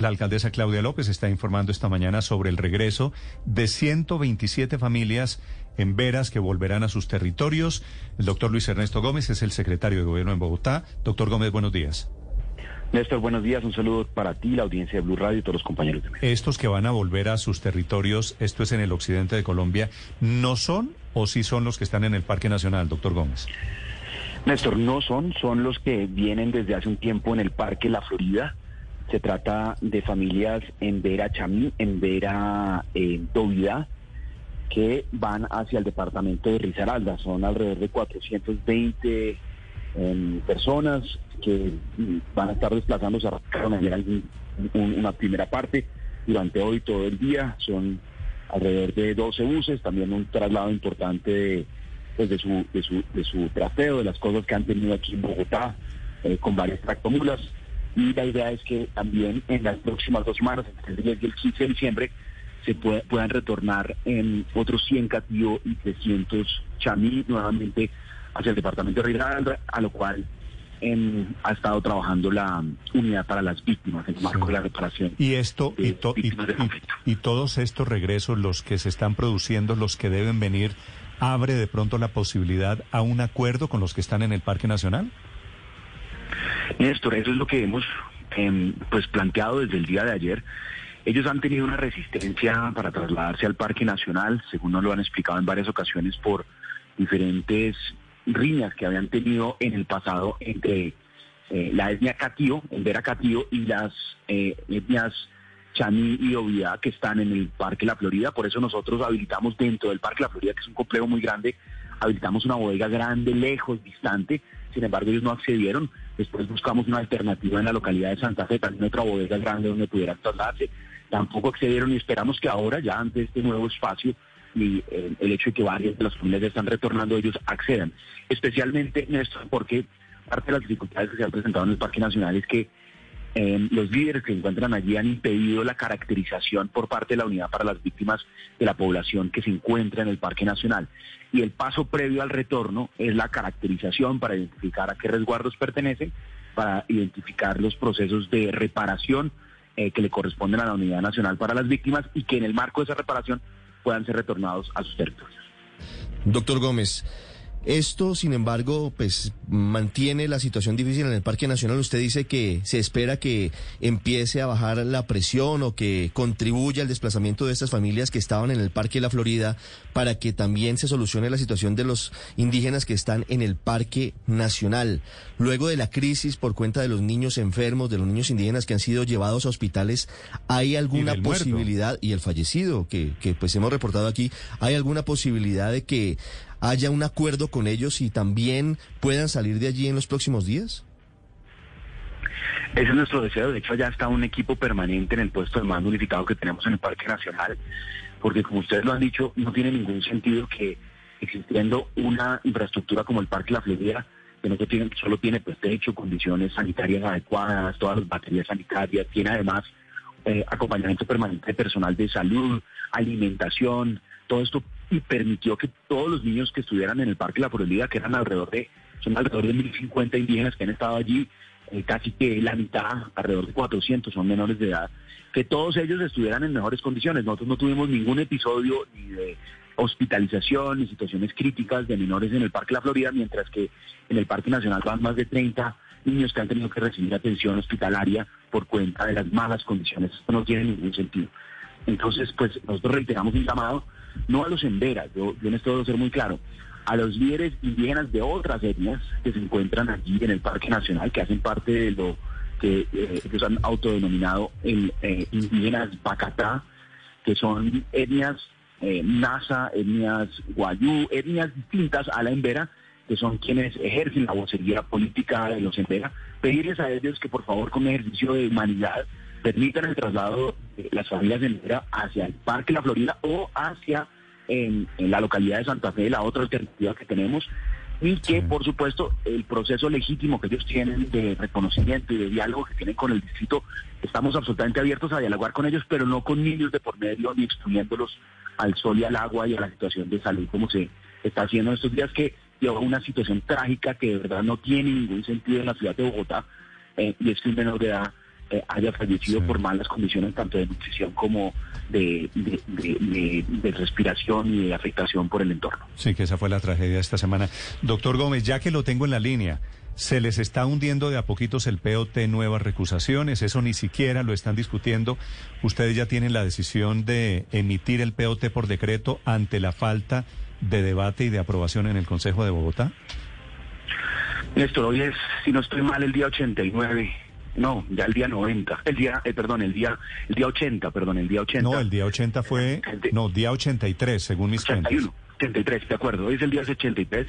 La alcaldesa Claudia López está informando esta mañana sobre el regreso de 127 familias en veras que volverán a sus territorios. El doctor Luis Ernesto Gómez es el secretario de Gobierno en Bogotá. Doctor Gómez, buenos días. Néstor, buenos días. Un saludo para ti, la audiencia de Blue Radio y todos los compañeros de México. Estos que van a volver a sus territorios, esto es en el occidente de Colombia, ¿no son o sí son los que están en el Parque Nacional, doctor Gómez? Néstor, no son, son los que vienen desde hace un tiempo en el Parque La Florida se trata de familias en Vera Chamí, en Vera eh, que van hacia el departamento de Risaralda. Son alrededor de 420 em, personas que mm, van a estar desplazándose a una primera parte durante hoy todo el día. Son alrededor de 12 buses, también un traslado importante de, pues de, su, de, su, de su trasteo, de las cosas que han tenido aquí en Bogotá, eh, con varias tractomulas. Y la idea es que también en las próximas dos semanas, entre el 10 y el 15 de diciembre, se puedan retornar en otros 100 Catío y 300 Chamí nuevamente hacia el departamento de Risaralda, a lo cual em, ha estado trabajando la unidad para las víctimas en el marco de la reparación. Y esto y, y, todos estos regresos, los que se están produciendo, los que deben venir, abre de pronto la posibilidad a un acuerdo con los que están en el Parque Nacional. Néstor, eso es lo que hemos em, pues planteado desde el día de ayer. Ellos han tenido una resistencia para trasladarse al Parque Nacional, según nos lo han explicado en varias ocasiones, por diferentes riñas que habían tenido en el pasado entre eh, la etnia Catío, el Vera Catío, y las eh, etnias Chani y Ovidad que están en el Parque La Florida. Por eso nosotros habilitamos dentro del Parque La Florida, que es un complejo muy grande, habilitamos una bodega grande, lejos, distante. Sin embargo, ellos no accedieron. Después buscamos una alternativa en la localidad de Santa Fe, también otra bodega grande donde pudieran trasladarse. Tampoco accedieron y esperamos que ahora, ya ante este nuevo espacio y eh, el hecho de que varias de las familias están retornando, ellos accedan. Especialmente, Néstor, porque parte de las dificultades que se han presentado en el Parque Nacional es que eh, los líderes que se encuentran allí han impedido la caracterización por parte de la unidad para las víctimas de la población que se encuentra en el Parque Nacional. Y el paso previo al retorno es la caracterización para identificar a qué resguardos pertenecen, para identificar los procesos de reparación eh, que le corresponden a la Unidad Nacional para las Víctimas y que en el marco de esa reparación puedan ser retornados a sus territorios. Doctor Gómez. Esto, sin embargo, pues mantiene la situación difícil en el Parque Nacional. Usted dice que se espera que empiece a bajar la presión o que contribuya al desplazamiento de estas familias que estaban en el Parque de la Florida para que también se solucione la situación de los indígenas que están en el Parque Nacional. Luego de la crisis por cuenta de los niños enfermos, de los niños indígenas que han sido llevados a hospitales, ¿hay alguna posibilidad, y el fallecido que, que pues hemos reportado aquí, ¿hay alguna posibilidad de que haya un acuerdo con ellos y también puedan salir de allí en los próximos días? Ese es nuestro deseo. De hecho, ya está un equipo permanente en el puesto de mando unificado que tenemos en el Parque Nacional, porque como ustedes lo han dicho, no tiene ningún sentido que existiendo una infraestructura como el Parque La Florida, que no tiene, solo tiene pues techo, condiciones sanitarias adecuadas, todas las baterías sanitarias, tiene además eh, acompañamiento permanente de personal de salud, alimentación, todo esto y permitió que todos los niños que estuvieran en el Parque La Florida, que eran alrededor de, son alrededor de 1.050 indígenas que han estado allí, eh, casi que la mitad, alrededor de 400 son menores de edad, que todos ellos estuvieran en mejores condiciones. Nosotros no tuvimos ningún episodio ni de hospitalización ni situaciones críticas de menores en el Parque La Florida, mientras que en el Parque Nacional van más de 30 niños que han tenido que recibir atención hospitalaria por cuenta de las malas condiciones. Esto no tiene ningún sentido. Entonces, pues nosotros reiteramos un llamado no a los enveras, yo, yo en esto ser muy claro, a los líderes indígenas de otras etnias que se encuentran allí en el Parque Nacional, que hacen parte de lo que eh, ellos han autodenominado el, eh, indígenas Bacatá, que son etnias eh, Nasa, etnias Guayú, etnias distintas a la Embera, que son quienes ejercen la vocería política de los Embera, pedirles a ellos que por favor con ejercicio de humanidad permitan el traslado de las familias de Embera hacia el Parque La Florida o hacia en, la localidad de Santa Fe, la otra alternativa que tenemos, y que, por supuesto, el proceso legítimo que ellos tienen de reconocimiento y de diálogo que tienen con el distrito, estamos absolutamente abiertos a dialogar con ellos, pero no con niños de por medio ni exponiéndolos al sol y al agua y a la situación de salud como se está haciendo en estos días, que lleva una situación trágica que de verdad no tiene ningún sentido en la ciudad de Bogotá, eh, y es que un menor de edad eh, haya fallecido por malas condiciones tanto de nutrición como de, de, respiración y de afectación por el entorno. Sí, que esa fue la tragedia esta semana. Doctor Gómez, ya que lo tengo en la línea, se les está hundiendo de a poquitos el POT, nuevas recusaciones, eso ni siquiera lo están discutiendo. Ustedes ya tienen la decisión de emitir el POT por decreto ante la falta de debate y de aprobación en el Consejo de Bogotá. Néstor, hoy es, si no estoy mal, el día 89 no, ya el día 90. El día, eh, perdón, el día el día 80, perdón, el día 80. No, el día 80 fue, no, día 83, según mis 81, 83, de acuerdo. Hoy es el día 83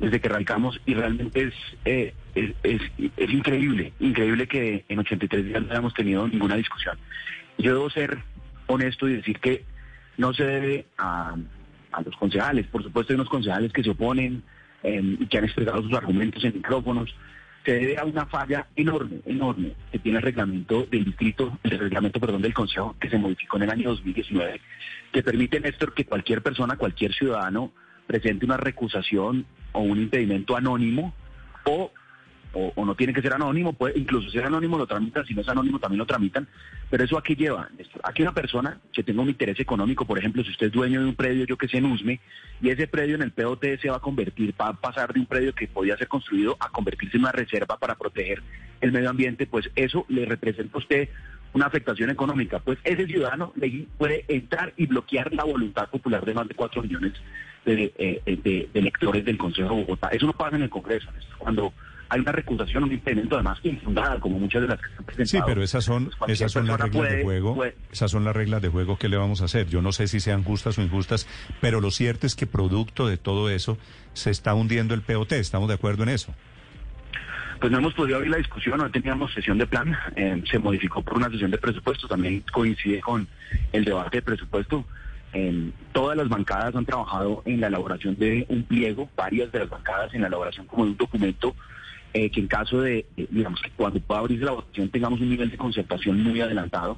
desde que arrancamos y realmente eh, es, es, es, increíble, increíble que en 83 días no hayamos tenido ninguna discusión. Yo debo ser honesto y decir que no se debe a, a los concejales. Por supuesto hay unos concejales que se oponen eh, y que han expresado sus argumentos en micrófonos se debe a una falla enorme, enorme, que tiene el reglamento del distrito, el reglamento, perdón, del Consejo, que se modificó en el año 2019, que permite, Néstor, que cualquier persona, cualquier ciudadano, presente una recusación o un impedimento anónimo o o, no tiene que ser anónimo, puede incluso ser anónimo lo tramitan, si no es anónimo también lo tramitan, pero eso aquí lleva, aquí una persona que tenga un interés económico, por ejemplo, si usted es dueño de un predio, yo que sé, en Usme, y ese predio en el POT se va a convertir, va a pasar de un predio que podía ser construido a convertirse en una reserva para proteger el medio ambiente, pues eso le representa a usted una afectación económica, pues ese ciudadano puede entrar y bloquear la voluntad popular de más de cuatro millones de, eh, de electores del Consejo de Bogotá. Eso no pasa en el Congreso, cuando hay una recusación, un impedimento además infundada, como muchas de las que se han presentado. Sí, pero esas son, pues esas son las reglas de juego. Esas son las reglas de juego que le vamos a hacer. Yo no sé si sean justas o injustas, pero lo cierto es que producto de todo eso se está hundiendo el POT. ¿Estamos de acuerdo en eso? Pues no hemos podido abrir la discusión, no teníamos sesión de plan, eh, se modificó por una sesión de presupuesto, también coincide con el debate de presupuesto. Eh, todas las bancadas han trabajado en la elaboración de un pliego, varias de las bancadas en la elaboración como de un documento eh, que en caso de, digamos, que cuando pueda abrirse la votación tengamos un nivel de concertación muy adelantado.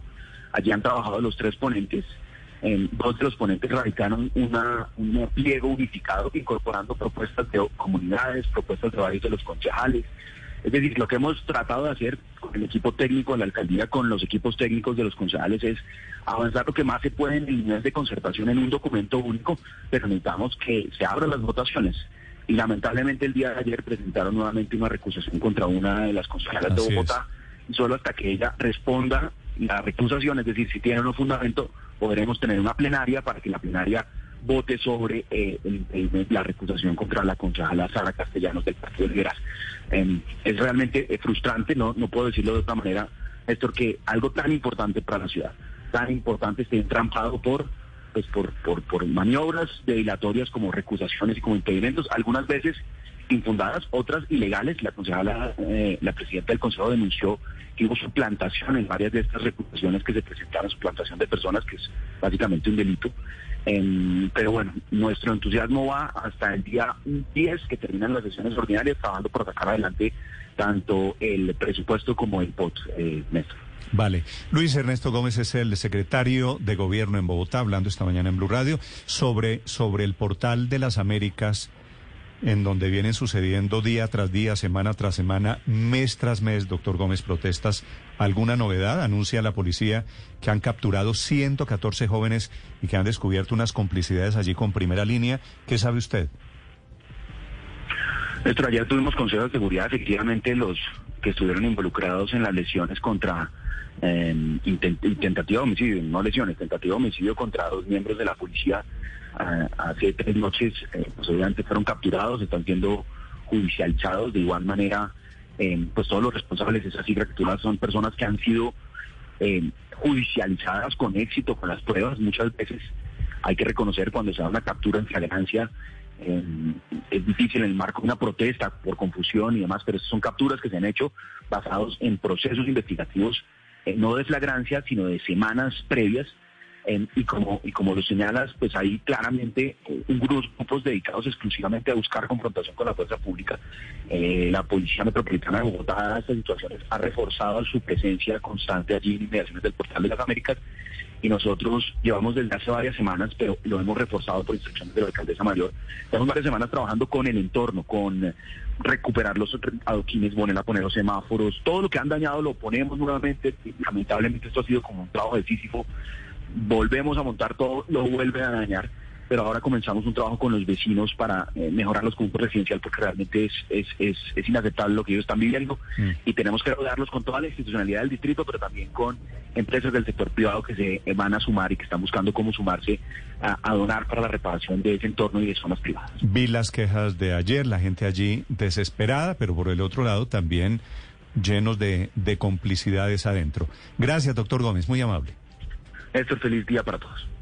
Allí han trabajado los tres ponentes. dos de los ponentes radicaron una, un pliego unificado incorporando propuestas de comunidades, propuestas de varios de los concejales. Es decir, lo que hemos tratado de hacer con el equipo técnico de la alcaldía, con los equipos técnicos de los concejales, es avanzar lo que más se puede en líneas de concertación en un documento único, pero necesitamos que se abran las votaciones y lamentablemente el día de ayer presentaron nuevamente una recusación contra una de las consejeras de Bogotá y solo hasta que ella responda la recusación, es decir, si tiene un fundamento, podremos tener una plenaria para que la plenaria vote sobre eh, la recusación contra la concejala Sara Castellanos del Partido Liberal. Em, es realmente eh, frustrante, no, no puedo decirlo de otra manera, Néstor, que algo tan importante para la ciudad, tan importante esté entrampado por pues por, por, maniobras dilatorias como recusaciones y como impedimentos, algunas veces infundadas, otras ilegales. La concejala, eh, la presidenta del Consejo denunció que hubo suplantación en varias de estas recusaciones que se presentaron, suplantación de personas, que es básicamente un delito. Em, pero bueno, nuestro entusiasmo va hasta el día 10 que terminan las sesiones ordinarias, trabajando por sacar adelante tanto el presupuesto como el POT, eh, Néstor. Vale. Luis Ernesto Gómez es el secretario de Gobierno en Bogotá, hablando esta mañana en Blue Radio sobre, sobre el portal de las Américas, en donde vienen sucediendo día tras día, semana tras semana, mes tras mes, doctor Gómez, protestas. ¿Alguna novedad? Anuncia la policía que han capturado 114 jóvenes y que han descubierto unas complicidades allí con primera línea. ¿Qué sabe usted? Nuestro, ayer tuvimos consejo de seguridad, efectivamente los que estuvieron involucrados en las lesiones contra eh, tentativa de homicidio, no lesiones, tentativa de homicidio contra dos miembros de la policía ah, hace tres noches, eh, pues obviamente fueron capturados, están siendo judicializados. De igual manera, eh, pues todos los responsables de esas capturadas son personas que han sido eh, judicializadas con éxito con las pruebas, muchas veces hay que reconocer cuando se da una captura en flagrancia es difícil en el marco de una protesta por confusión y demás, pero son capturas que se han hecho basados en procesos investigativos eh, no de flagrancia, sino de semanas previas, y, como, y como lo señalas, pues hay claramente eh, un grupo, grupos dedicados exclusivamente a buscar confrontación con la fuerza pública. Eh, la Policía Metropolitana de Bogotá, estas situaciones, ha reforzado su presencia constante allí en inmediaciones del Portal de las Américas y nosotros llevamos desde hace varias semanas, pero lo hemos reforzado por instrucciones de la alcaldesa mayor, llevamos varias semanas trabajando con el entorno, con recuperar los adoquines, poner a poner los semáforos, todo lo que han dañado lo ponemos nuevamente, lamentablemente esto ha sido como un trabajo de volvemos a montar todo, lo vuelve a dañar pero ahora comenzamos un trabajo con los vecinos para eh, mejorar los conjuntos residencial porque realmente es, es, es, es, inaceptable lo que ellos están viviendo mm. y tenemos que rodearlos con toda la institucionalidad del distrito, pero también con empresas del sector privado que se van a sumar y que están buscando cómo sumarse a, donar para la reparación de ese entorno y de zonas privadas. Vi las quejas de ayer, la gente allí desesperada, pero por el otro lado también llenos de, de complicidades adentro. Gracias, doctor Gómez, muy amable. Néstor, feliz día para todos.